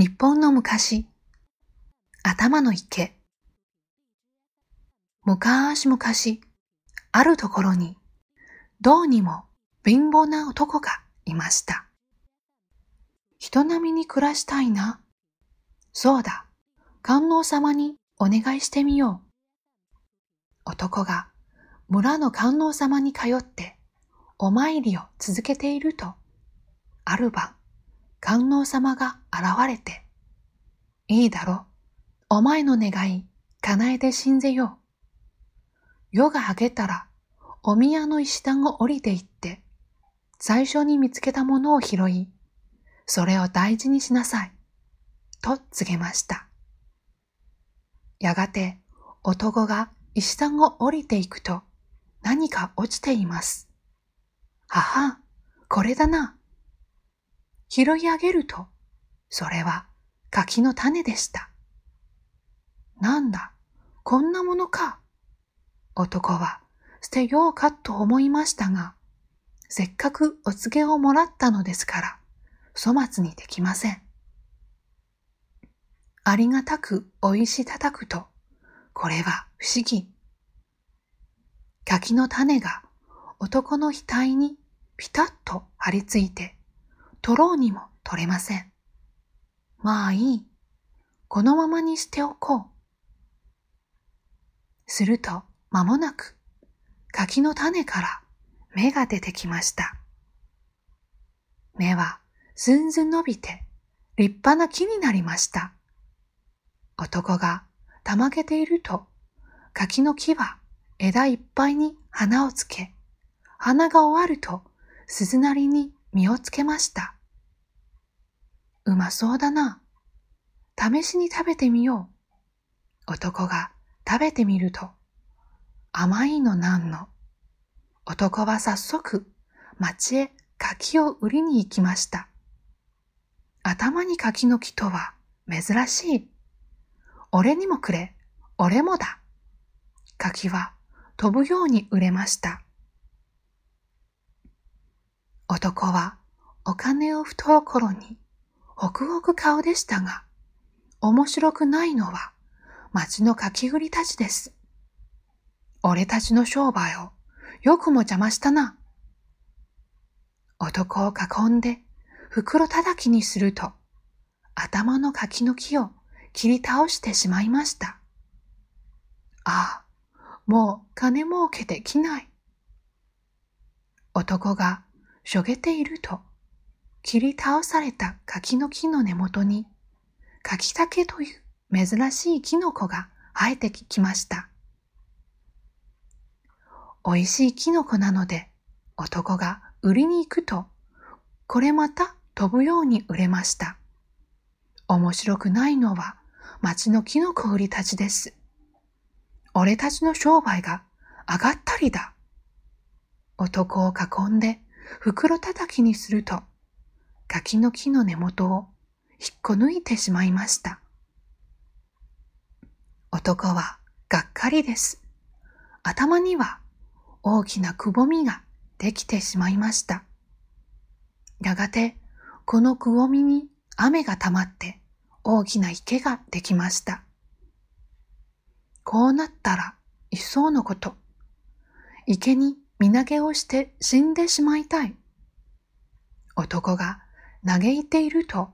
日本の昔、頭の池。昔々、あるところに、どうにも。貧乏な男がいました。人並みに暮らしたいな。そうだ、観音様にお願いしてみよう。男が。村の観音様に通って。お参りを続けていると、ある晩、観音様が現れて、いいだろ、お前の願い、叶えて死んぜよ。夜が明けたら、お宮の石段を降りていって、最初に見つけたものを拾い、それを大事にしなさい。と告げました。やがて男が石段を降りていくと何か落ちています。はは、これだな。拾い上げると、それは柿の種でした。なんだ、こんなものか。男は捨てようかと思いましたが、せっかくお告げをもらったのですから、粗末にできません。ありがたくおいし叩くと、これは不思議。柿の種が男の額にピタッと張り付いて、取ろうにも取れません。まあいい。このままにしておこう。すると間もなく柿の種から芽が出てきました。芽はずんずん伸びて立派な木になりました。男がたまげていると柿の木は枝いっぱいに花をつけ、花が終わると鈴なりに実をつけました。うまそうだな。試しに食べてみよう。男が食べてみると、甘いのなんの。男は早速、町へ柿を売りに行きました。頭に柿の木とは珍しい。俺にもくれ、俺もだ。柿は飛ぶように売れました。男はお金を懐にホクホク顔でしたが、面白くないのは町のかき売りたちです。俺たちの商売をよくも邪魔したな。男を囲んで袋叩きにすると、頭の柿の木を切り倒してしまいました。ああ、もう金儲けできない。男がしょげていると、切り倒された柿の木の根元に、柿竹という珍しいキノコが生えてきました。美味しいキノコなので、男が売りに行くと、これまた飛ぶように売れました。面白くないのは町のキノコ売りたちです。俺たちの商売が上がったりだ。男を囲んで袋叩きにすると、柿の木の根元を引っこ抜いてしまいました。男はがっかりです。頭には大きなくぼみができてしまいました。やがて、このくぼみに雨が溜まって大きな池ができました。こうなったら、いっそのこと。池に身投げをして死んでしまいたい。男が嘆いていると、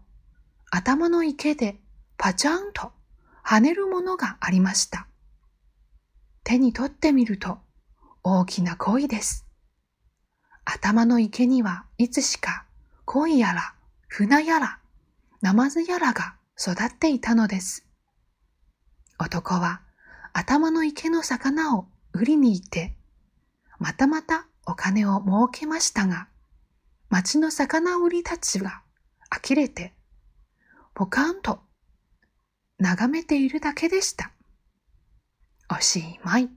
頭の池でパチャンと跳ねるものがありました。手に取ってみると、大きな鯉です。頭の池にはいつしか鯉やら船やらナマズやらが育っていたのです。男は頭の池の魚を売りに行って、またまたお金を儲けましたが、町の魚売りたちが呆れて、ポカンと眺めているだけでした。おしまい。